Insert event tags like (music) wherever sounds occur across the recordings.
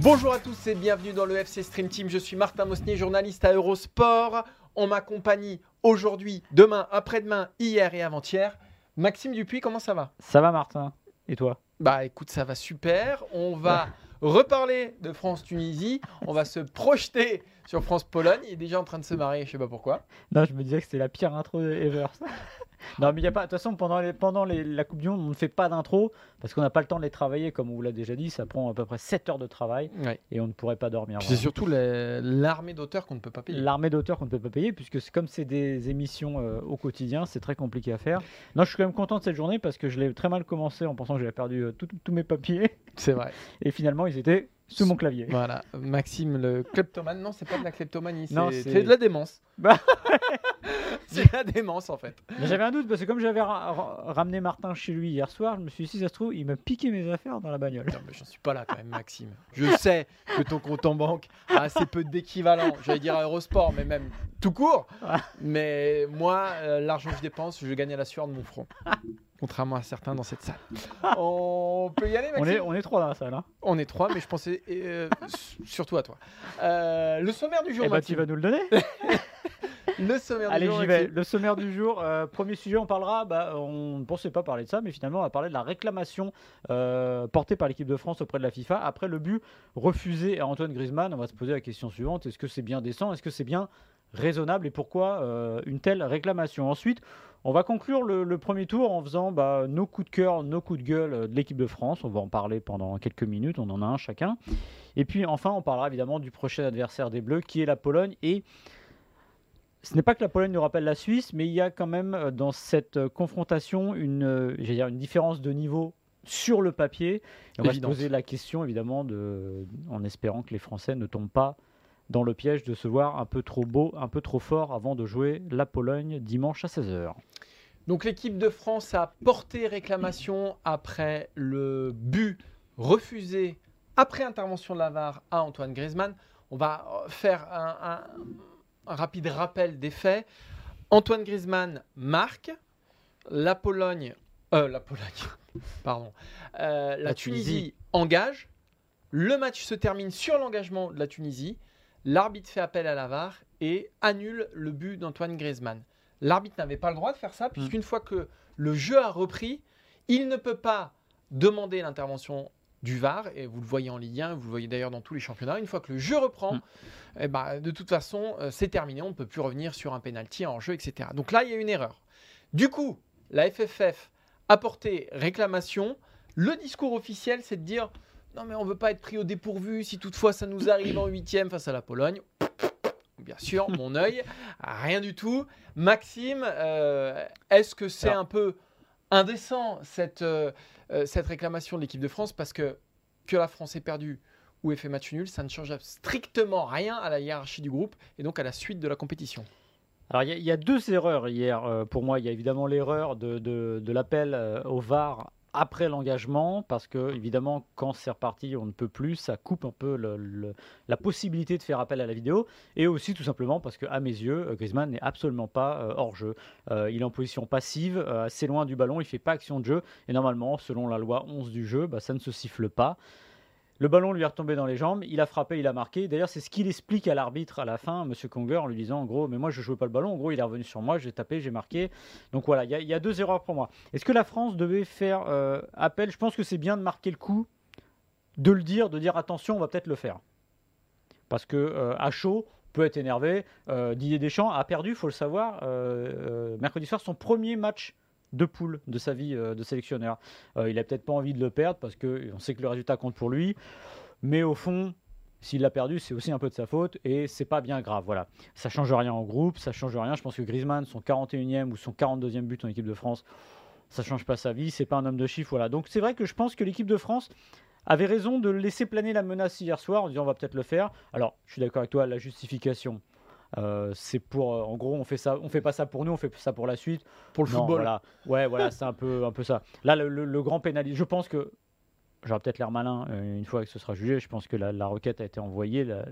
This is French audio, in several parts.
Bonjour à tous et bienvenue dans le FC Stream Team. Je suis Martin Mosnier, journaliste à Eurosport. On m'accompagne aujourd'hui, demain, après-demain, hier et avant-hier. Maxime Dupuis, comment ça va? Ça va Martin? Et toi? Bah écoute, ça va super. On va reparler de France-Tunisie. On va se projeter sur France-Pologne. Il est déjà en train de se marier, je sais pas pourquoi. Non, je me disais que c'était la pire intro ever. Non, mais il y a pas. De toute façon, pendant, les, pendant les, la Coupe du Monde, on ne fait pas d'intro parce qu'on n'a pas le temps de les travailler, comme on vous l'a déjà dit. Ça prend à peu près 7 heures de travail Ouais. et on ne pourrait pas dormir. C'est surtout la- l'armée d'auteurs qu'on ne peut pas payer. L'armée d'auteurs qu'on ne peut pas payer, puisque comme c'est des émissions euh, au quotidien, c'est très compliqué à faire. Non, je suis quand même content de cette journée parce que je l'ai très mal commencé en pensant que j'avais perdu euh, tous mes papiers C'est vrai. (laughs) et finalement ils étaient sous mon clavier. Voilà, Maxime le kleptomane. Non, c'est pas de la kleptomanie, Non, c'est de la démence. Bah. (laughs) c'est de la démence en fait. J'avais un doute parce que comme j'avais ra- ra- ramené Martin chez lui hier soir, je me suis dit si ça se trouve, il m'a piqué mes affaires dans la bagnole. Non, mais j'en suis pas là quand même, Maxime. Je sais que ton compte en banque a assez peu d'équivalent. J'allais dire à Eurosport, mais même tout court. Mais moi, euh, l'argent que je dépense, je gagne à la sueur de mon front. Contrairement à certains dans cette salle. (laughs) On peut y aller, On Maxime est, on est trois dans la salle. Hein. On est trois, mais je pensais euh, surtout à toi. Euh, le sommaire du jour, Eh ben, tu vas nous le donner (laughs) Le sommaire Allez, du jour, j'y vais. Le sommaire du jour. euh, premier sujet, on parlera. Bah, on ne pensait pas parler de ça, mais finalement, on va parler de la réclamation euh, portée par l'équipe de France auprès de la FIFA après le but refusé à Antoine Griezmann. On va se poser la question suivante est-ce que c'est bien décent Est-ce que c'est bien raisonnable Et pourquoi euh, une telle réclamation? Ensuite, on va conclure le, le premier tour en faisant bah, nos coups de cœur, nos coups de gueule euh, de l'équipe de France. On va en parler pendant quelques minutes. On en a un chacun. Et puis enfin, on parlera évidemment du prochain adversaire des Bleus, qui est la Pologne. Et ce n'est pas que la Pologne nous rappelle la Suisse, mais il y a quand même euh, dans cette euh, confrontation une, dire une différence de niveau sur le papier. Et on va se poser la question évidemment de, en espérant que les Français ne tombent pas dans le piège de se voir un peu trop beau, un peu trop fort avant de jouer la Pologne dimanche à 16h. Donc l'équipe de France a porté réclamation après le but refusé après intervention de la VAR à Antoine Griezmann. On va euh, faire un, un- un rapide rappel des faits. Antoine Griezmann marque, la Pologne, euh, la Pologne, (laughs) pardon, euh, la, La Tunisie. Tunisie. engage. Le match se termine sur l'engagement de la Tunisie. L'arbitre fait appel à la VAR et annule le but d'Antoine Griezmann. L'arbitre n'avait pas le droit de faire ça, puisqu'une fois que le jeu a repris, il ne peut pas demander l'intervention du VAR, et vous le voyez en Ligue 1, vous le voyez d'ailleurs dans tous les championnats, une fois que le jeu reprend, Mm. eh ben, de toute façon, euh, c'est terminé, on ne peut plus revenir sur un pénalty en jeu, etc. Donc là, il y a une erreur. Du coup, la FFF a porté réclamation. Le discours officiel, c'est de dire non mais on ne veut pas être pris au dépourvu si toutefois ça nous arrive en huitième face à la Pologne. Bien sûr, mon œil, rien du tout. Maxime, euh, est-ce que c'est un peu indécent cette, euh, euh, cette réclamation de l'équipe de France? Parce que que la France ait perdu ou ait fait match nul, ça ne change strictement rien à la hiérarchie du groupe et donc à la suite de la compétition. Alors il y, a- il y a deux erreurs hier euh, pour moi. Il y a évidemment l'erreur de, de- de l'appel euh, au VAR après l'engagement, parce que évidemment quand c'est reparti, on ne peut plus, ça coupe un peu la possibilité de faire appel à la vidéo, et aussi tout simplement parce que à mes yeux, euh, Griezmann n'est absolument pas euh, hors jeu. Euh, il est en position passive, assez loin du ballon, il fait pas action de jeu, et normalement, selon la loi 11 du jeu, bah, ça ne se siffle pas. Le ballon lui est retombé dans les jambes, il a frappé, il a marqué. D'ailleurs, c'est ce qu'il explique à l'arbitre à la fin, Monsieur Kongler, en lui disant en gros, mais moi je jouais pas le ballon. En gros, il est revenu sur moi, j'ai tapé, j'ai marqué. Donc voilà, il y, a- deux erreurs pour moi. Est-ce que la France devait faire euh, appel? Je pense que c'est bien de marquer le coup, de le dire, de dire attention, on va peut-être le faire. Parce que euh, peut être énervé. Euh, Didier Deschamps a perdu, faut le savoir, euh, mercredi soir, son premier match de poule de sa vie euh, de sélectionneur. Euh, il a peut-être pas envie de le perdre parce qu'on sait que le résultat compte pour lui. Mais au fond, S'il l'a perdu, c'est aussi un peu de sa faute et c'est pas bien grave. Voilà, ça change rien en groupe, ça change rien. Je pense que Griezmann, son 41e ou son 42e but en équipe de France, ça change pas sa vie. C'est pas un homme de chiffre. Voilà. Donc c'est vrai que je pense que l'équipe de France avait raison de laisser planer la menace hier soir en disant on va peut-être le faire. Alors je suis d'accord avec toi, la justification. Euh, c'est pour, euh, en gros, on fait ça, on fait pas ça pour nous, on fait ça pour la suite. Pour le Non, football. Voilà. Ouais, voilà, (laughs) c'est un peu, un peu ça. Là, le, le- le grand pénaliste, je pense que j'aurai peut-être l'air malin euh, une fois que ce sera jugé. Je pense que la, la requête a été envoyée. la-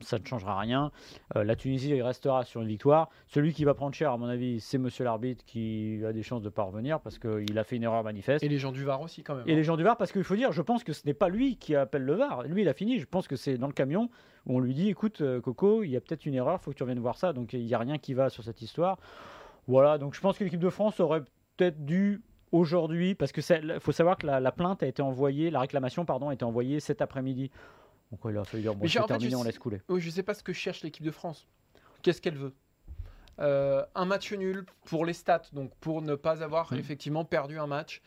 ça ne changera rien. Euh, la Tunisie restera sur une victoire. Celui qui va prendre cher, à mon avis, c'est Monsieur l'arbitre qui a des chances de pas revenir parce qu'il a fait une erreur manifeste. Et les gens du VAR aussi, quand même. Et hein. les gens du VAR, parce qu'il faut dire, je pense que ce n'est pas lui qui appelle le VAR. Lui, il a fini. Je pense que c'est dans le camion où on lui dit écoute, euh, Coco, il y a peut-être une erreur, il faut que tu reviennes voir ça. Donc il n'y a rien qui va sur cette histoire. Voilà, donc je pense que l'équipe de France aurait peut-être dû aujourd'hui, parce que faut savoir que la, la plainte a été envoyée, la réclamation, pardon, a été envoyée cet après-midi. Donc ouais, il a fallu dire bon, c'est terminé, je on sais- laisse couler. Oui, je sais pas ce que cherche l'équipe de France. Qu'est-ce qu'elle veut? Euh, un match nul pour les stats, donc pour ne pas avoir effectivement perdu un match.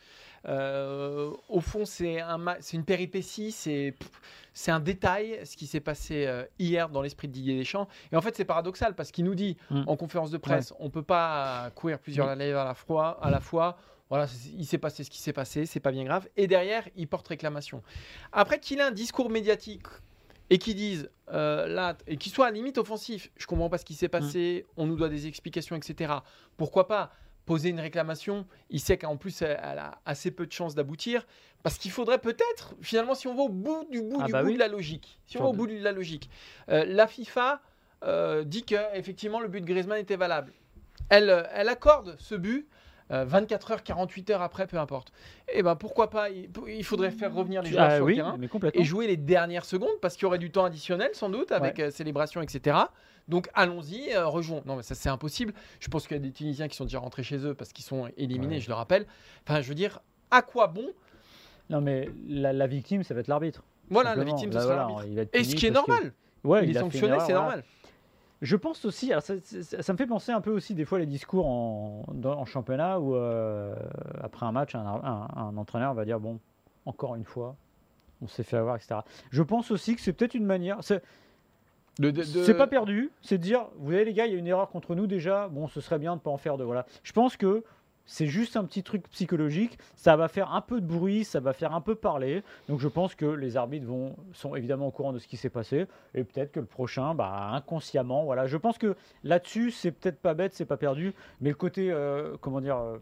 Euh, au fond, c'est un ma- c'est une péripétie, c'est pff, c'est un détail ce qui s'est passé euh, hier dans l'esprit de Didier Deschamps. Et en fait, c'est paradoxal parce qu'il nous dit Mm. en conférence de presse, on peut pas courir plusieurs Mm. lives à la fois. À la fois. Voilà, il s'est passé ce qui s'est passé, c'est pas bien grave. Et derrière, il porte réclamation. Après qu'il ait un discours médiatique et qu'ils disent euh, là et qu'il soit à la limite offensif, je comprends pas ce qui s'est passé, on nous doit des explications, etc. Pourquoi pas poser une réclamation? Il sait qu'en plus elle, elle a assez peu de chances d'aboutir parce qu'il faudrait peut-être finalement si on va au bout du bout Ah du bah bout oui. de la logique, si on va au bout de la logique, euh, la FIFA euh, dit que effectivement le but de Griezmann était valable. Elle, elle accorde ce but. Euh, 24 heures, 48 heures après, peu importe. Et ben pourquoi pas Il, il faudrait faire revenir les joueurs Ah sur oui, le terrain et jouer les dernières secondes parce qu'il y aurait du temps additionnel sans doute avec euh, célébration, etc. Donc allons-y, euh, rejoignons. Non, mais ça c'est impossible. Je pense qu'il y a des Tunisiens qui sont déjà rentrés chez eux parce qu'ils sont éliminés, Ouais. je le rappelle. Enfin, je veux dire, à quoi bon Non, mais la, la victime, ça va être l'arbitre. Voilà, la victime, ce Là, sera l'arbitre. il Et ce qui est parce que- normal. Ouais, il, est fait une sanctionné, erreur, c'est voilà. normal. Je pense aussi, alors ça, ça- ça me fait penser un peu aussi des fois les discours en, dans- en championnat où euh, après un match, un, un- un entraîneur va dire bon, encore une fois, on s'est fait avoir, etc. Je pense aussi que c'est peut-être une manière. C'est De- pas perdu, c'est de dire vous voyez les gars, il y a une erreur contre nous déjà. Bon, ce serait bien de pas en faire de voilà. Je pense que c'est juste un petit truc psychologique. Ça va faire un peu de bruit, ça va faire un peu parler. Donc je pense que les arbitres vont, sont évidemment au courant de ce qui s'est passé. Et peut-être que le prochain, bah, inconsciemment, voilà. Je pense que là-dessus, c'est peut-être pas bête, c'est pas perdu. Mais le côté, euh, comment dire, euh,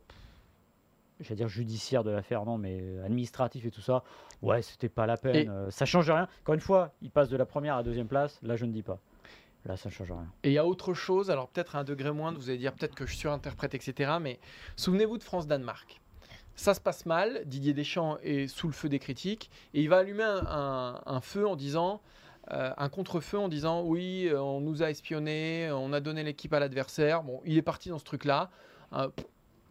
j'allais dire judiciaire de l'affaire, non, mais administratif et tout ça, ouais, c'était pas la peine. Et- Euh, ça change rien. Encore une fois, il passe de la première à la deuxième place. Là, je ne dis pas. Là, ça ne change rien. Et il y a autre chose, alors peut-être à un degré moindre, vous allez dire peut-être que je surinterprète, etc. Mais souvenez-vous de France-Danemark. Ça se passe mal, Didier Deschamps est sous le feu des critiques, et il va allumer un, feu en disant, euh, un contre-feu en disant, oui, euh, on nous a espionnés, on a donné l'équipe à l'adversaire. Bon, il est parti dans ce truc-là, euh,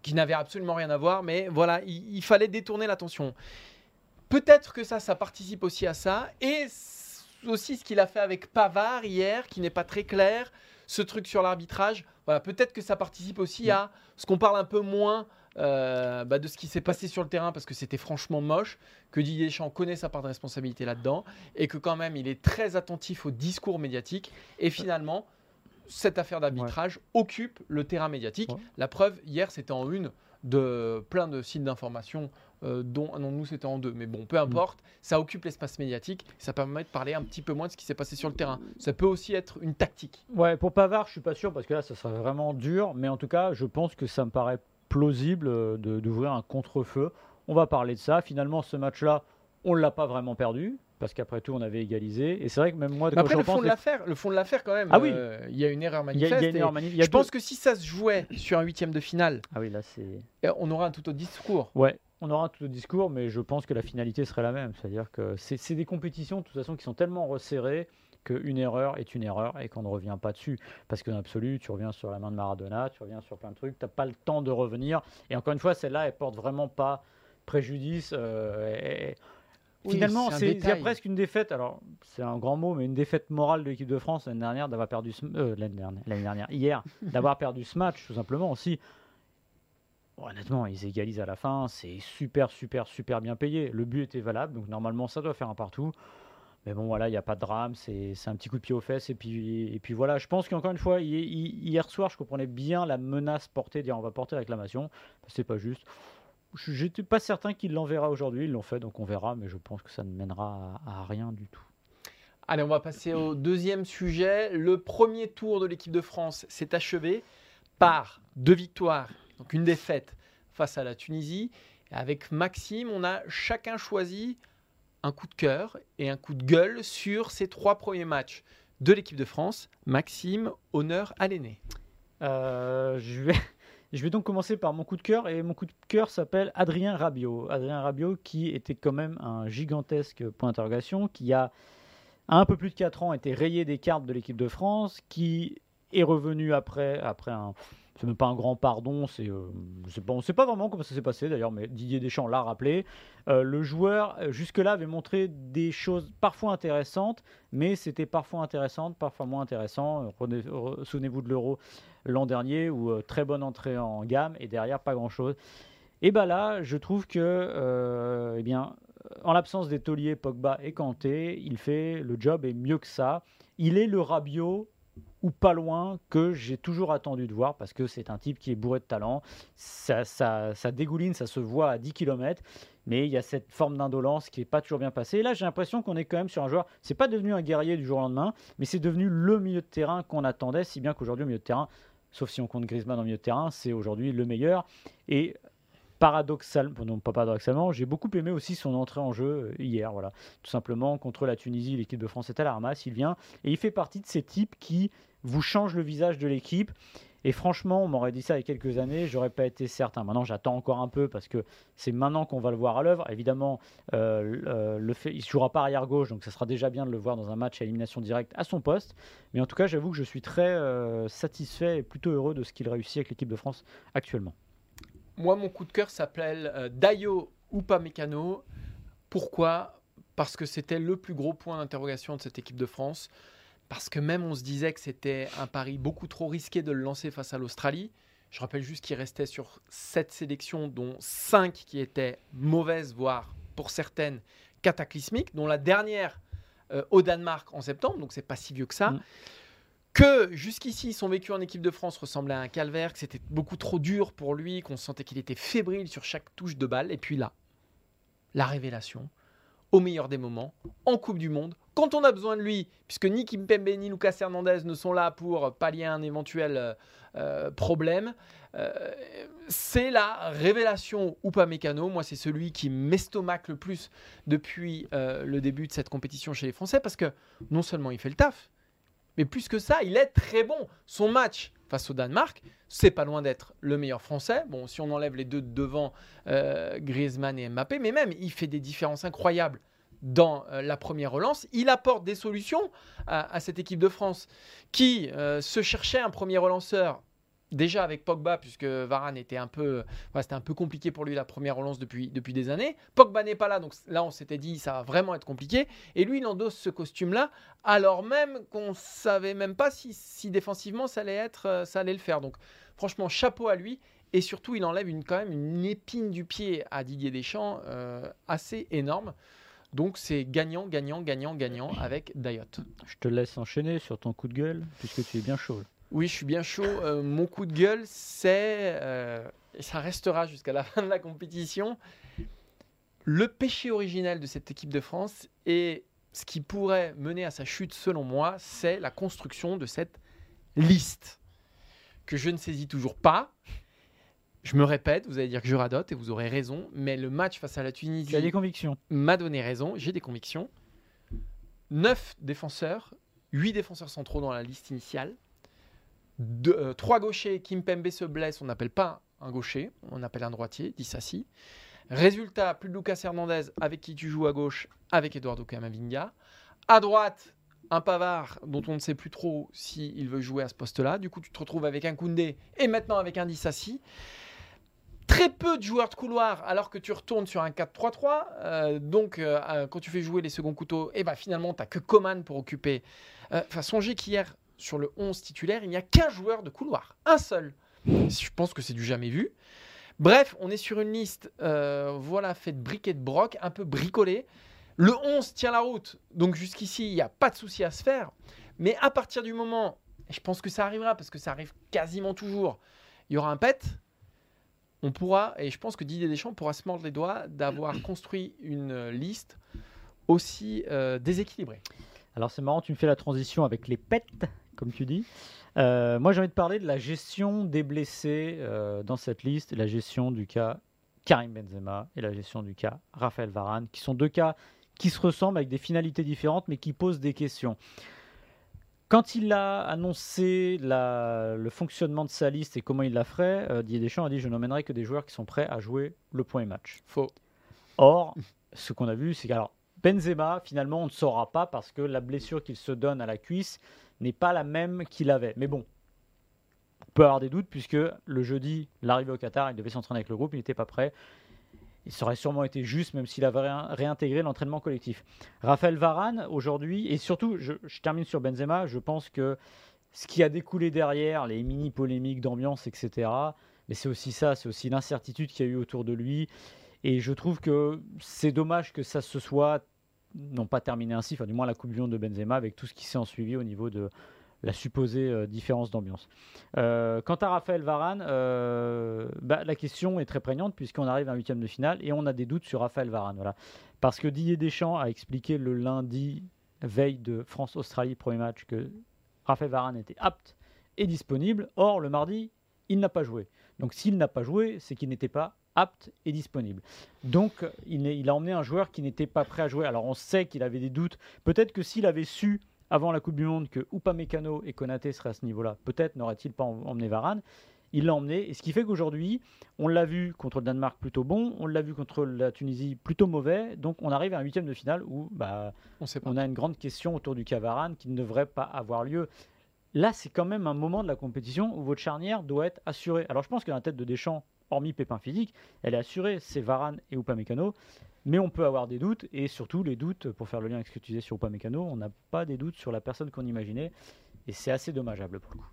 qui n'avait absolument rien à voir, mais voilà, il, il fallait détourner l'attention. Peut-être que ça, ça participe aussi à ça, et aussi ce qu'il a fait avec Pavard hier, qui n'est pas très clair, ce truc sur l'arbitrage. Voilà, peut-être que ça participe aussi à ce qu'on parle un peu moins euh, bah, de ce qui s'est passé sur le terrain, parce que c'était franchement moche, que Didier Deschamps connaît sa part de responsabilité là-dedans, et que quand même il est très attentif au discours médiatique, et finalement, cette affaire d'arbitrage occupe le terrain médiatique. Ouais. La preuve, hier, c'était en une de plein de sites d'information, euh, dont non, nous c'était en deux. Mais bon, peu importe, ça occupe l'espace médiatique, ça permet de parler un petit peu moins de ce qui s'est passé sur le terrain. Ça peut aussi être une tactique. Ouais, pour Pavard, je suis pas sûr parce que là, ça serait vraiment dur. Mais en tout cas, je pense que ça me paraît plausible euh, de- d'ouvrir un contre-feu. On va parler de ça. Finalement, ce match-là, on l'a pas vraiment perdu parce qu'après tout, on avait égalisé. Et c'est vrai que même moi, quand après, le fond pense, de l'affaire, le fond de l'affaire quand même, Ah oui. euh, il y a une erreur il y a, il y a manifeste. une erreur manif- je deux- pense que si ça se jouait sur un huitième de finale, Ah oui, là, c'est. on aura un tout autre discours. Ouais, on aura tout le discours, mais je pense que la finalité serait la même. C'est-à-dire que c'est des compétitions, de toute façon, qui sont tellement resserrées qu'une erreur est une erreur et qu'on ne revient pas dessus. Parce qu'en absolu, tu reviens sur la main de Maradona, tu reviens sur plein de trucs, tu n'as pas le temps de revenir. Et encore une fois, celle-là, elle porte vraiment pas préjudice. euh, et- Oui, Finalement, c'est presque une défaite. Alors, c'est un grand mot, mais une défaite morale de l'équipe de France l'année dernière d'avoir perdu euh, l'année dernière, l'année dernière, hier, d'avoir perdu ce match, tout simplement aussi. Honnêtement, ils égalisent à la fin, c'est super, super, super bien payé. Le but était valable, donc normalement, ça doit faire un partout. Mais bon, voilà, il n'y a pas de drame, c'est un petit coup de pied aux fesses. Et puis, et puis voilà, je pense qu'encore une fois, hi- hi- hier soir, je comprenais bien la menace portée, dire on va porter réclamation. C'est pas juste. Je- J'étais pas certain qu'il l'enverra aujourd'hui, ils l'ont fait, donc on verra, mais je pense que ça ne mènera à, à rien du tout. Allez, on va passer au deuxième sujet. Le premier tour de l'équipe de France s'est achevé par deux victoires, donc une défaite face à la Tunisie. Avec Maxime, on a chacun choisi un coup de cœur et un coup de gueule sur ces trois premiers matchs de l'équipe de France. Maxime, honneur à l'aîné. Euh, je, vais, (laughs) donc commencer par mon coup de cœur, et mon coup de cœur s'appelle Adrien Rabiot. Adrien Rabiot qui était quand même un gigantesque point d'interrogation, qui a un peu plus de 4 ans été rayé des cartes de l'équipe de France, qui est revenu après, après un... C'est même pas un grand pardon, c'est, euh, pas- on ne sait pas vraiment comment ça s'est passé d'ailleurs, mais Didier Deschamps l'a rappelé. Euh, le joueur, euh, jusque-là, avait montré des choses parfois intéressantes, mais c'était parfois intéressant, parfois moins intéressant. Euh, Souvenez-vous de l'Euro l'an dernier, où très bonne entrée en gamme, et derrière, pas grand-chose. Et bien là, je trouve que, eh bien, en l'absence des tauliers Pogba et Kanté, il fait le job et mieux que ça. Il est le Rabiot ou pas loin que j'ai toujours attendu de voir parce que c'est un type qui est bourré de talent. Ça, ça, ça dégouline, ça se voit à 10 km, mais il y a cette forme d'indolence qui n'est pas toujours bien passée. Et là, j'ai l'impression qu'on est quand même sur un joueur. C'est pas devenu un guerrier du jour au lendemain, mais c'est devenu le milieu de terrain qu'on attendait, si bien qu'aujourd'hui, au milieu de terrain, sauf si on compte Griezmann en milieu de terrain, c'est aujourd'hui le meilleur. Et paradoxalement, non pas paradoxalement, j'ai beaucoup aimé aussi son entrée en jeu euh, hier. Voilà, tout simplement contre la Tunisie, l'équipe de France est à la il vient et il fait partie de ces types qui vous changent le visage de l'équipe. Et franchement, on m'aurait dit ça il y a quelques années, j'aurais pas été certain. Maintenant, j'attends encore un peu parce que c'est maintenant qu'on va le voir à l'œuvre. Évidemment, euh, euh, le fait, il jouera pas arrière gauche, donc ça sera déjà bien de le voir dans un match à élimination directe à son poste. Mais en tout cas, j'avoue que je suis très satisfait et plutôt heureux de ce qu'il réussit avec l'équipe de France actuellement. Moi, mon coup de cœur s'appelle euh, Dayo Upamecano. Pourquoi? Parce que c'était le plus gros point d'interrogation de cette équipe de France. Parce que même on se disait que c'était un pari beaucoup trop risqué de le lancer face à l'Australie. Je rappelle juste qu'il restait sur 7 sélections, dont 5 qui étaient mauvaises, voire pour certaines cataclysmiques, dont la dernière euh, au Danemark en septembre, donc c'est pas si vieux que ça. Mm. Que jusqu'ici, son vécu en équipe de France ressemblait à un calvaire, que c'était beaucoup trop dur pour lui, qu'on sentait qu'il était fébrile sur chaque touche de balle. Et puis là, la révélation, au meilleur des moments, en Coupe du Monde, quand on a besoin de lui, puisque ni Kimpembe ni Lucas Hernandez ne sont là pour pallier un éventuel euh, problème, euh, c'est la révélation Upamecano. Moi, c'est celui qui m'estomaque le plus depuis euh, le début de cette compétition chez les Français, parce que non seulement il fait le taf, mais plus que ça, il est très bon. Son match face au Danemark, c'est pas loin d'être le meilleur français. Bon, si on enlève les deux de devant, euh, Griezmann et Mbappé, mais même, il fait des différences incroyables dans euh, la première relance. Il apporte des solutions à, à cette équipe de France qui euh, se cherchait un premier relanceur. Déjà avec Pogba, puisque Varane était un peu, c'était un peu compliqué pour lui la première relance depuis, depuis des années. Pogba n'est pas là, donc là on s'était dit ça va vraiment être compliqué. Et lui il endosse ce costume-là, alors même qu'on savait même pas si, si défensivement ça allait être, euh, ça allait le faire. Donc franchement chapeau à lui. Et surtout, il enlève une, quand même une épine du pied à Didier Deschamps euh, assez énorme. Donc c'est gagnant, gagnant, gagnant, gagnant avec Dayot. Je te laisse enchaîner sur ton coup de gueule, puisque tu es bien chaud. Oui, je suis bien chaud. Euh, mon coup de gueule, c'est, euh, et ça restera jusqu'à la (laughs) fin de la compétition, le péché originel de cette équipe de France et ce qui pourrait mener à sa chute, selon moi, c'est la construction de cette liste que je ne saisis toujours pas. Je me répète, vous allez dire que je radote et vous aurez raison, mais le match face à la Tunisie des convictions m'a donné raison, j'ai des convictions. 9 défenseurs, 8 défenseurs centraux dans la liste initiale. 3 gauchers, Kimpembe se blesse, on n'appelle pas un gaucher, on appelle un droitier, dit Sassi. Résultat, plus de Lucas Hernandez avec qui tu joues à gauche, avec Eduardo Camavinga. À droite, un Pavard dont on ne sait plus trop s'il veut jouer à ce poste-là. Du coup, tu te retrouves avec un Koundé et maintenant avec un Dissassi très peu de joueurs de couloir alors que tu retournes sur un 4-3-3. Euh, donc, euh, euh, quand tu fais jouer les seconds couteaux, et ben finalement, tu n'as que Coman pour occuper. Euh, Enfin, songez qu'hier, sur le 11 titulaire, il n'y a qu'un joueur de couloir. Un seul. Je pense que c'est du jamais vu. Bref, on est sur une liste, euh, voilà, faite de briques et de broc, un peu bricolée. Le 11 tient la route. Donc jusqu'ici, il n'y a pas de souci à se faire. Mais à partir du moment, et je pense que ça arrivera parce que ça arrive quasiment toujours, il y aura un pet. On pourra, et je pense que Didier Deschamps pourra se mordre les doigts d'avoir (coughs) construit une liste aussi euh, déséquilibrée. Alors c'est marrant, tu me fais la transition avec les pets, comme tu dis. Euh, moi j'ai envie de parler de la gestion des blessés euh, dans cette liste, la gestion du cas Karim Benzema et la gestion du cas Raphaël Varane, qui sont deux cas qui se ressemblent avec des finalités différentes mais qui posent des questions. Quand il a annoncé la- le fonctionnement de sa liste et comment il la ferait, euh, Didier Deschamps a dit Je n'emmènerai que des joueurs qui sont prêts à jouer le point match. Faux. Or, (laughs) ce qu'on a vu, c'est qu'alors Benzema, finalement, on ne saura pas parce que la blessure qu'il se donne à la cuisse n'est pas la même qu'il avait. Mais bon, on peut avoir des doutes puisque le jeudi, l'arrivée au Qatar, il devait s'entraîner avec le groupe, il n'était pas prêt. Il serait sûrement été juste, même s'il avait réin- réintégré l'entraînement collectif. Raphaël Varane, aujourd'hui, et surtout, je, je termine sur Benzema, je pense que ce qui a découlé derrière, les mini polémiques d'ambiance, etc., mais c'est aussi ça, c'est aussi l'incertitude qu'il y a eu autour de lui. Et je trouve que c'est dommage que ça se soit non pas terminé ainsi, enfin du moins la Coupe du Monde de Benzema avec tout ce qui s'est en suivi au niveau de la supposée euh, différence d'ambiance. Euh, quant à Raphaël Varane, euh, bah, la question est très prégnante puisqu'on arrive à un huitième de finale et on a des doutes sur Raphaël Varane. Voilà. Parce que Didier Deschamps a expliqué le lundi, veille de France-Australie, premier match, que Raphaël Varane était apte et disponible. Or, le mardi, il n'a pas joué. Donc s'il n'a pas joué, c'est qu'il n'était pas apte et disponible. Donc il, a emmené un joueur qui n'était pas prêt à jouer. Alors on sait qu'il avait des doutes. Peut-être que s'il avait su avant la Coupe du Monde que Upamecano et Konaté seraient à ce niveau-là, peut-être n'aurait-il pas em- emmené Varane. Il l'a emmené, et ce qui fait qu'aujourd'hui, on l'a vu contre le Danemark plutôt bon, on l'a vu contre la Tunisie plutôt mauvais, donc on arrive à un huitième de finale où bah, On sait on a une grande question autour du cas Varane qui ne devrait pas avoir lieu. Là, c'est quand même un moment de la compétition où votre charnière doit être assurée. Alors, je pense que la tête de Deschamps, hormis pépin physique, elle est assurée. C'est Varane et Upamecano. Mais on peut avoir des doutes, et surtout les doutes, pour faire le lien avec ce que tu disais sur Upamecano, on n'a pas des doutes sur la personne qu'on imaginait. Et c'est assez dommageable pour le coup.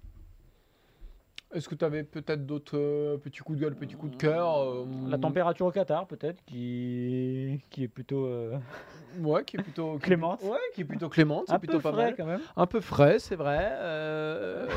Est-ce que tu avais peut-être d'autres euh, petits coups de gueule, petits coups de cœur euh, La température au Qatar, peut-être, qui, qui est plutôt euh, Ouais, qui est plutôt (laughs) Clémente. plutôt- Ouais, qui est plutôt clémente, c'est un plutôt peu pas frais mal. quand même. Un peu frais, c'est vrai. Euh,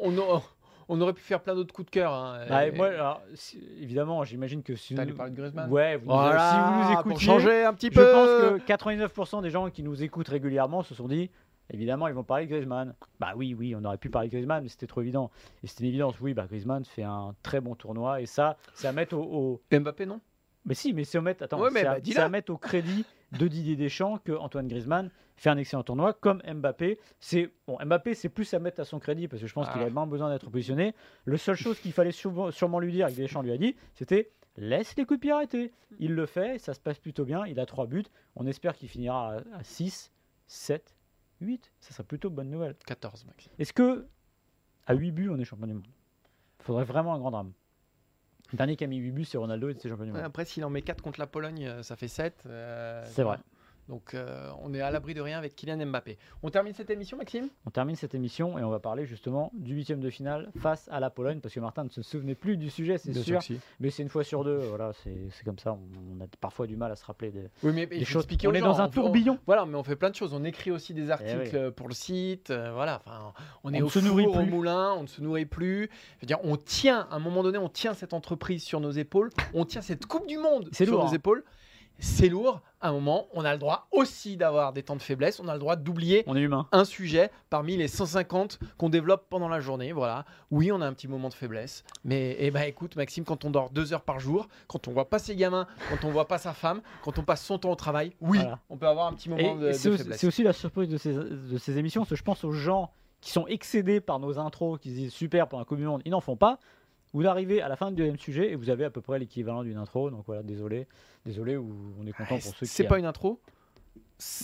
on, a- on aurait pu faire plein d'autres coups de cœur. hein. Bah, Et- moi, alors, si- évidemment, j'imagine que si nous- parler de Griezmann Ouais, vous nous- si vous nous pour écoutiez, changer un petit Je peu. pense que 99% des gens qui nous écoutent régulièrement se sont dit, évidemment, ils vont parler de Griezmann. Bah oui, oui, on aurait pu parler de Griezmann, mais c'était trop évident. Et c'était une évidence. Oui, bah Griezmann fait un très bon tournoi. Et ça, c'est à mettre au. au- Mbappé, non? Mais si, mais c'est à mettre. Attends, Ouais, c'est à- bah, à mettre au crédit de Didier Deschamps que Antoine Griezmann fait un excellent tournoi, comme Mbappé. C'est bon, Mbappé, c'est plus à mettre à son crédit parce que je pense qu'il Ah. avait moins besoin d'être positionné. Le seule chose qu'il fallait sûrement, sûrement lui dire, et que Deschamps lui a dit, c'était laisse les coups de pied arrêter. Il le fait, ça se passe plutôt bien. Il a trois buts. On espère qu'il finira à, à 6, 7, 8. Ça serait plutôt bonne nouvelle. 14, Maxime. Est-ce que à 8 buts, on est champion du monde? Il faudrait vraiment un grand drame. Le dernier qui a mis 8 buts, c'est Ronaldo et c'est champion du monde. Après, s'il en met 4 contre la Pologne, euh, ça fait 7. C'est vrai. Donc, euh, on est à l'abri de rien avec Kylian Mbappé. On termine cette émission, Maxime? On termine cette émission et on va parler justement du huitième de finale face à la Pologne parce que Martin ne se souvenait plus du sujet, c'est sûr, mais c'est une fois sur deux. Voilà, c'est c'est comme ça. On, on a parfois du mal à se rappeler des, Oui, mais, des choses. On est gens, dans un on- tourbillon. Voilà, mais on fait plein de choses. On écrit aussi des articles Eh oui. euh, pour le site. euh, voilà, enfin, on est On au ne se nourrit four, au plus. moulin, on ne se nourrit plus. Je veux dire, on tient, à un moment donné, on tient cette entreprise sur nos épaules. On tient cette Coupe du Monde sur lourd, nos hein. épaules. C'est lourd. À un moment, on a le droit aussi d'avoir des temps de faiblesse. On a le droit d'oublier un sujet parmi les 150 qu'on développe pendant la journée. Voilà. Oui, on a un petit moment de faiblesse. Mais eh ben, écoute, Maxime, quand on dort deux heures par jour, quand on voit pas ses gamins, quand on voit pas sa femme, quand on passe son temps au travail, oui, Voilà. on peut avoir un petit moment Et de, de c'est aussi, faiblesse. c'est aussi la surprise de ces, de ces émissions, parce que je pense aux gens qui sont excédés par nos intros, qui se disent super pour un Monde, ils n'en font pas. Vous arrivez à la fin du deuxième sujet et vous avez à peu près l'équivalent d'une intro. Donc voilà, désolé, désolé, on est content pour ceux qui. c'est pas une intro.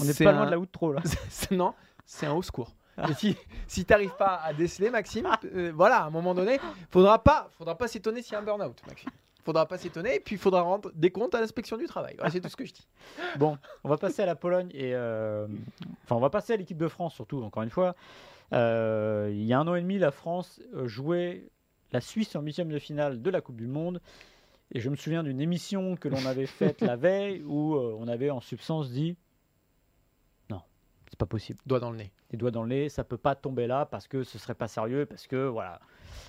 On n'est pas un- loin de la outro là. (laughs) non, c'est un au secours. Ah. Et si si t'arrives pas à déceler, Maxime, euh, voilà, à un moment donné, faudra pas, faudra pas s'étonner s'il y a un burn-out, Maxime. Faudra pas s'étonner et puis il faudra rendre des comptes à l'inspection du travail. Voilà, c'est tout ce que je dis. Bon, on va passer à la Pologne et euh, enfin on va passer à l'équipe de France surtout. Encore une fois, Euh, il y a un an et demi, la France jouait la Suisse en huitième de finale de la Coupe du Monde. Et je me souviens d'une émission que l'on avait faite la veille où euh, on avait en substance dit c'est pas possible. Doigt dans le nez. Les doigts dans le nez, ça peut pas tomber là parce que ce serait pas sérieux, parce que voilà.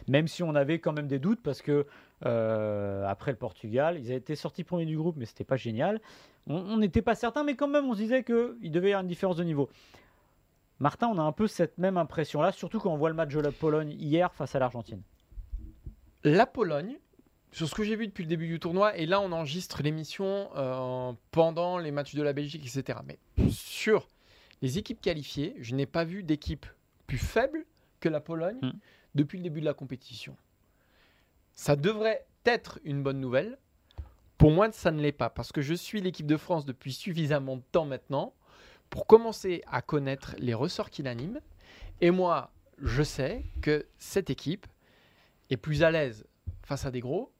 Même si on avait quand même des doutes, parce que euh, après le Portugal, ils avaient été sortis premiers du groupe, mais c'était pas génial. On n'était pas certain, mais quand même, on se disait qu'il devait y avoir une différence de niveau. Martin, on a un peu cette même impression-là, surtout quand on voit le match de la Pologne hier face à l'Argentine. La Pologne, sur ce que j'ai vu depuis le début du tournoi, et là on enregistre l'émission euh, pendant les matchs de la Belgique, etc. Mais sur les équipes qualifiées, je n'ai pas vu d'équipe plus faible que la Pologne Mm. depuis le début de la compétition. Ça devrait être une bonne nouvelle. Pour moi, ça ne l'est pas, parce que je suis l'équipe de France depuis suffisamment de temps maintenant pour commencer à connaître les ressorts qui l'animent. Et moi, je sais que cette équipe est plus à l'aise face à des gros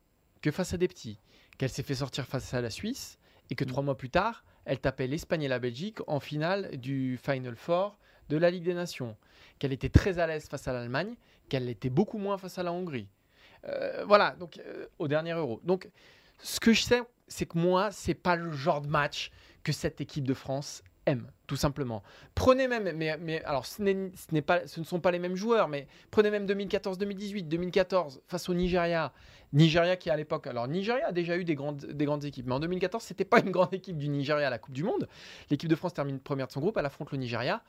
que face à des petits. Qu'elle s'est fait sortir face à la Suisse et que trois mois plus tard, elle tapait l'Espagne et la Belgique en finale du Final Four de la Ligue des Nations. Qu'elle était très à l'aise face à l'Allemagne, qu'elle l'était beaucoup moins face à la Hongrie. Euh, voilà, donc euh, au dernier Euro. Donc, ce que je sais, c'est que moi, c'est pas le genre de match que cette équipe de France aime, tout simplement. Prenez même, mais, mais alors ce, ce pas, ce ne sont pas les mêmes joueurs, mais prenez même 2014-2018, 2014 face au Nigeria. Nigeria qui à l'époque, alors Nigeria a déjà eu des grandes, des grandes équipes, mais en 2014 c'était pas une grande équipe du Nigeria à la Coupe du Monde. L'équipe de France termine première de son groupe, elle affronte le Nigeria,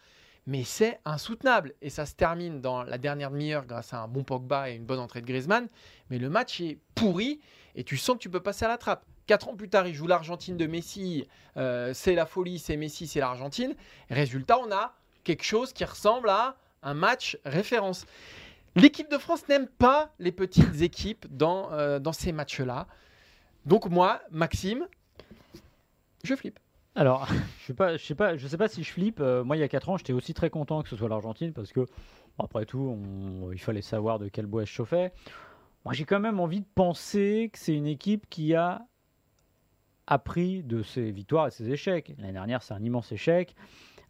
mais c'est insoutenable et ça se termine dans la dernière demi-heure grâce à un bon Pogba et une bonne entrée de Griezmann. Mais le match est pourri et tu sens que tu peux passer à la trappe. Quatre ans plus tard, il joue l'Argentine de Messi. euh, c'est la folie, c'est Messi, c'est l'Argentine. Résultat, on a quelque chose qui ressemble à un match référence. L'équipe de France n'aime pas les petites équipes dans, euh, dans ces matchs-là. Donc moi, Maxime, je flippe. Alors, (laughs) je sais je sais pas, je sais pas si je flippe. Euh, moi, il y a 4 ans, j'étais aussi très content que ce soit l'Argentine parce que, après tout, il fallait savoir de quel bois elle chauffait. Moi, j'ai quand même envie de penser que c'est une équipe qui a appris de ses victoires et ses échecs. L'année dernière, c'est un immense échec.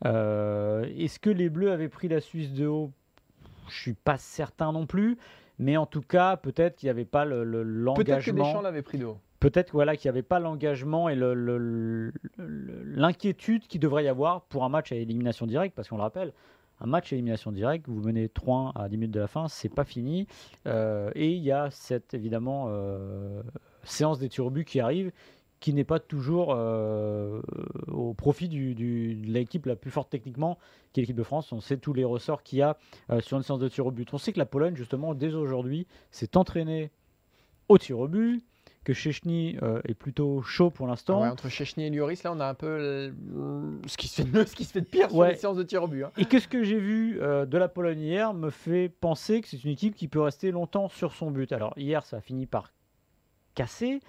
Euh, Est-ce que les Bleus avaient pris la Suisse de haut? Je suis pas certain non plus. Mais en tout cas, peut-être qu'il n'y avait pas le- le- Peut-être que l'engagement. Deschamps l'avait pris de haut. Peut-être voilà, qu'il n'y avait pas l'engagement et l'inquiétude qu'il devrait y avoir pour un match à élimination directe, parce qu'on le rappelle, un match à élimination directe, vous menez 3 à 10 minutes de la fin, c'est pas fini. Euh, et il y a cette évidemment euh, séance des but qui arrive, qui n'est pas toujours euh, au profit du- du- de l'équipe la plus forte techniquement, qui est l'équipe de France. On sait tous les ressorts qu'il y a euh, sur une séance de tir au but. On sait que la Pologne, justement, dès aujourd'hui, s'est entraînée au tir au but, que Chechny euh, est plutôt chaud pour l'instant. Ah ouais, entre Chechny et Lloris, là, on a un peu le- ce qui se fait de (laughs) mieux, ce qui se fait de pire sur Ouais. les séances de tir au but. hein. Et que ce que j'ai vu euh, de la Pologne hier me fait penser que c'est une équipe qui peut rester longtemps sur son but. Alors hier, ça a fini par casser,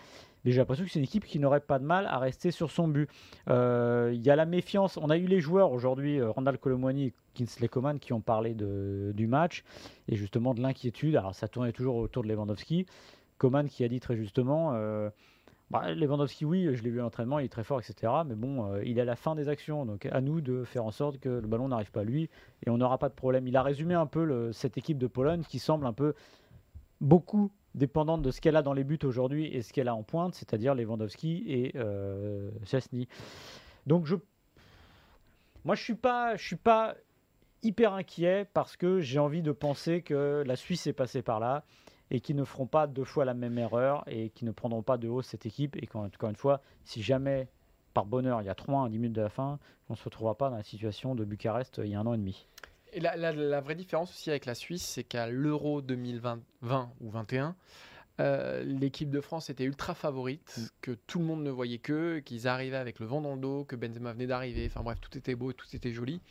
mais j'ai l'impression que c'est une équipe qui n'aurait pas de mal à rester sur son but. Euh, Il y a la méfiance. On a eu les joueurs aujourd'hui, euh, Randall Colomwani et Kinsley Coman, qui ont parlé du match et justement de l'inquiétude. Alors ça tournait toujours autour de Lewandowski. Coman qui a dit très justement. euh, bah, Lewandowski, oui, je l'ai vu à l'entraînement, il est très fort, etc. Mais bon, euh, il est à la fin des actions, donc à nous de faire en sorte que le ballon n'arrive pas à lui et on n'aura pas de problème. Il a résumé un peu cette équipe de Pologne qui semble un peu beaucoup dépendante de ce qu'elle a dans les buts aujourd'hui et ce qu'elle a en pointe, c'est-à-dire Lewandowski et euh. Donc je, moi je suis pas, suis pas hyper inquiet parce que j'ai envie de penser que la Suisse est passée par là et qu'ils ne feront pas deux fois la même erreur et qu'ils ne prendront pas de haut cette équipe et qu'encore une fois, si jamais par bonheur il y a 3 à 10 minutes de la fin, on ne se retrouvera pas dans la situation de Bucarest il y a un an et demi. Et la, la- la vraie différence aussi avec la Suisse, c'est qu'à l'Euro 2020 20 ou 21, euh, l'équipe de France était ultra favorite, que tout le monde ne voyait que, qu'ils arrivaient avec le vent dans le dos, que Benzema venait d'arriver, enfin bref, tout était beau, tout était joli,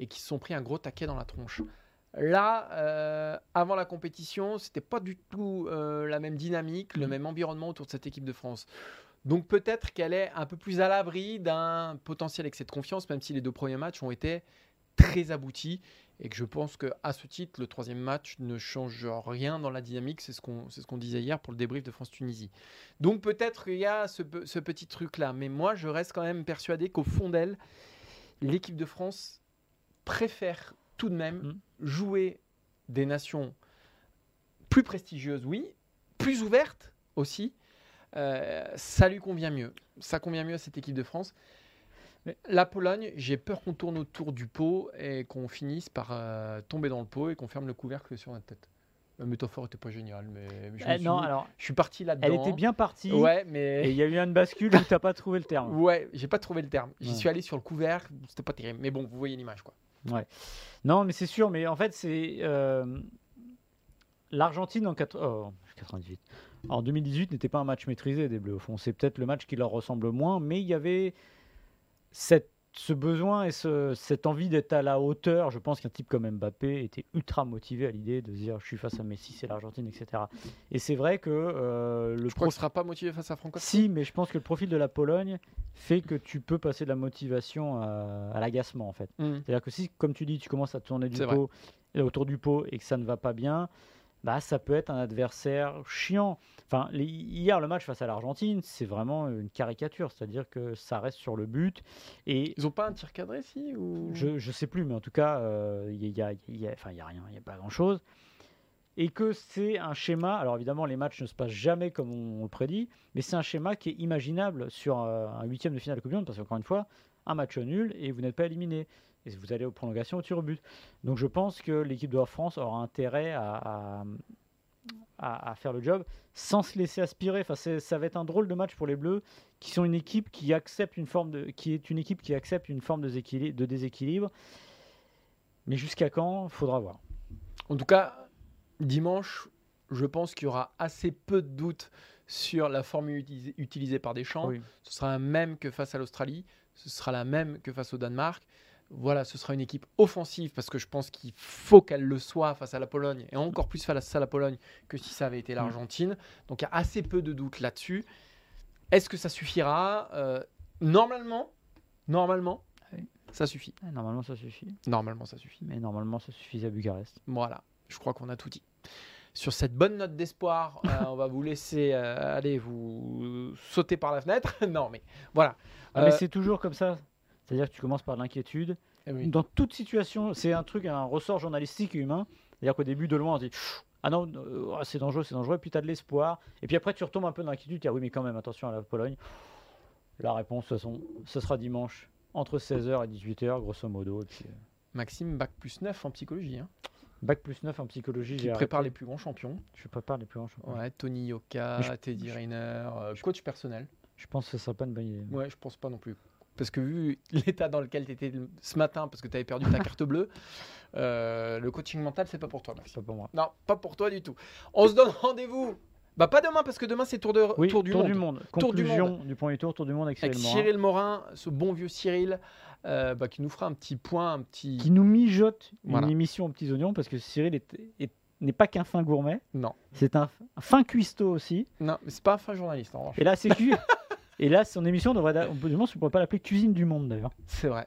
et qu'ils se sont pris un gros taquet dans la tronche. Là, euh, avant la compétition, c'était pas du tout euh, la même dynamique, le Mhm. même environnement autour de cette équipe de France. Donc peut-être qu'elle est un peu plus à l'abri d'un potentiel excès de confiance, même si les deux premiers matchs ont été très aboutis et que je pense que à ce titre, le troisième match ne change rien dans la dynamique. C'est ce qu'on c'est ce qu'on disait hier pour le débrief de France-Tunisie. Donc peut-être qu'il y a ce petit truc-là. Mais moi, je reste quand même persuadé qu'au fond d'elle, l'équipe de France préfère tout de même Mm. jouer des nations plus prestigieuses, oui, plus ouvertes aussi. Euh, ça lui convient mieux. Ça convient mieux à cette équipe de France. La Pologne, j'ai peur qu'on tourne autour du pot et qu'on finisse par euh, tomber dans le pot et qu'on ferme le couvercle sur notre tête. La métaphore était pas géniale, mais je, Eh, suis, non, alors, je suis parti là-dedans. elle était bien partie. Ouais, Et mais. il y a eu une bascule où t'as pas trouvé le terme. Ouais, j'ai pas trouvé le terme. J'y Ouais. suis allé sur le couvercle, c'était pas terrible. Mais bon, vous voyez l'image, quoi. Non, mais c'est sûr, mais en fait, c'est. euh, L'Argentine en quatre- oh, 98. En 2018 n'était pas un match maîtrisé des Bleus, au fond. C'est peut-être le match qui leur ressemble moins, mais il y avait cette, ce besoin et ce- cette envie d'être à la hauteur. Je pense qu'un type comme Mbappé était ultra motivé à l'idée de se dire je suis face à Messi, c'est l'Argentine, etc. Et c'est vrai que euh, le Je crois qu'il sera pas motivé face à Franco. si, mais je pense que le profil de la Pologne fait que tu peux passer de la motivation à, à l'agacement, en fait. Hmm. C'est-à-dire que si, comme tu dis, tu commences à tourner du pot, autour du pot et que ça ne va pas bien, bah, ça peut être un adversaire chiant. Enfin, les- hier, le match face à l'Argentine, c'est vraiment une caricature. C'est-à-dire que ça reste sur le but. Et Ils ont pas un tir cadré, si ou... je ne sais plus, mais en tout cas, euh, il n'y a, y a- enfin, il y a rien, il n'y a pas grand-chose. Et que c'est un schéma, alors évidemment les matchs ne se passent jamais comme on, le prédit, mais c'est un schéma qui est imaginable sur euh, un huitième de finale de Coupe du Monde, parce qu'encore une fois, un match nul et vous n'êtes pas éliminé. Et vous allez aux prolongations, au tir au but. Donc je pense que l'équipe de la France aura intérêt à, à- faire le job sans se laisser aspirer. Enfin, ça va être un drôle de match pour les Bleus, qui sont une équipe qui accepte une forme de, qui est une équipe qui accepte une forme de déséquilibre. De déséquilibre. Mais jusqu'à quand Faudra voir. En tout cas, dimanche, je pense qu'il y aura assez peu de doutes sur la formule utilisée, utilisée par Deschamps. Oui. Ce sera la même que face à l'Australie, ce sera la même que face au Danemark. Voilà, ce sera une équipe offensive parce que je pense qu'il faut qu'elle le soit face à la Pologne et encore plus face à la Pologne que si ça avait été l'Argentine. Donc il y a assez peu de doutes là-dessus. Est-ce que ça suffira? Euh, Normalement, normalement, Oui. ça suffit. Ah, Normalement, ça suffit. Normalement, ça suffit. Mais normalement, ça suffisait à Bucarest. Voilà, je crois qu'on a tout dit. Sur cette bonne note d'espoir, euh, (laughs) on va vous laisser euh, aller vous sauter par la fenêtre. (laughs) non, mais voilà. Ah, mais c'est toujours comme ça. C'est-à-dire que tu commences par l'inquiétude. eh oui. Dans toute situation, c'est un truc, un ressort journalistique et humain. C'est-à-dire qu'au début, de loin, on se dit Ah non, euh, c'est dangereux, c'est dangereux. Puis tu as de l'espoir. Et puis après, tu retombes un peu dans l'inquiétude. Tu dis Ah oui, mais quand même, attention à la Pologne. La réponse, de toute façon, ce sera dimanche entre 16h et 18h, grosso modo. Et puis, euh, Maxime, bac plus 9 en psychologie. Hein, bac plus 9 en psychologie. qui j'ai prépare les plus grands champions. Je prépare les plus grands champions. Ouais, Tony Yoka, je- Teddy je- Riner, euh, coach personnel. Je pense que ce ne sera pas une bonne idée. Ouais, je pense pas non plus. Parce que vu (laughs) l'état dans lequel tu étais ce matin, parce que tu avais perdu ta carte bleue, euh, le coaching mental, c'est pas pour toi. C'est pas pour moi. Non, pas pour toi du tout. On se donne rendez-vous. Bah, pas demain, parce que demain, c'est tour, de... Oui, tour du monde. Tour du du premier tour, tour du monde avec avec Cyril Morin. Cyril Morin, ce bon vieux Cyril, euh, bah, qui nous fera un petit point, un petit. qui nous mijote une émission aux petits oignons parce que Cyril est- est- n'est pas qu'un fin gourmet, Non, c'est un, fin cuistot aussi. non, mais c'est pas un fin journaliste en revanche. Et là, c'est (laughs) Et là, son émission, on devrait, on peut, je me demande si on pourrait pas l'appeler Cuisine du Monde d'ailleurs. C'est vrai.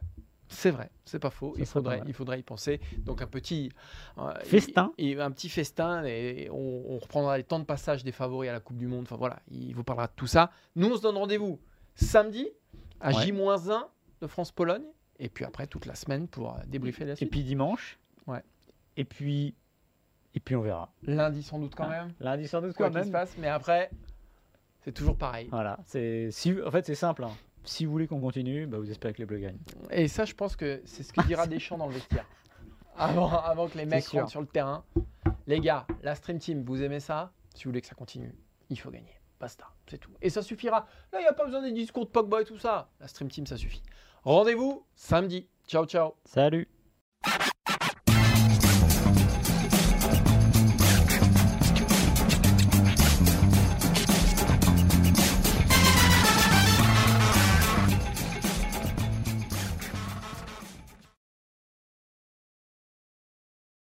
C'est vrai, c'est pas faux. Ça Il faudrait, il faudrait y penser. Donc un petit euh, Festin. et, et un petit festin et on, on reprendra les temps de passage des favoris à la Coupe du Monde. Enfin voilà, il vous parlera de tout ça. Nous on se donne rendez-vous samedi à Ouais. J-1 de France-Pologne et puis après toute la semaine pour euh, débriefer la Et puis dimanche. Ouais. Et puis, et puis on verra. Lundi sans doute quand Ah, même. Lundi sans doute Quoi quand qu'il se même. passe, mais après c'est toujours pareil. Voilà. C'est si, en fait, c'est simple. hein. Si vous voulez qu'on continue, bah, vous espérez que les Bleus gagnent. Et ça, je pense que c'est ce que dira (laughs) Deschamps dans le vestiaire. Avant, avant que les mecs sûr. rentrent sur le terrain. Les gars, la Stream Team, vous aimez ça? Si vous voulez que ça continue, il faut gagner. Basta, c'est tout. Et ça suffira. Là, il n'y a pas besoin des discours de Pogba et tout ça. La Stream Team, ça suffit. Rendez-vous samedi. Ciao, ciao. Salut.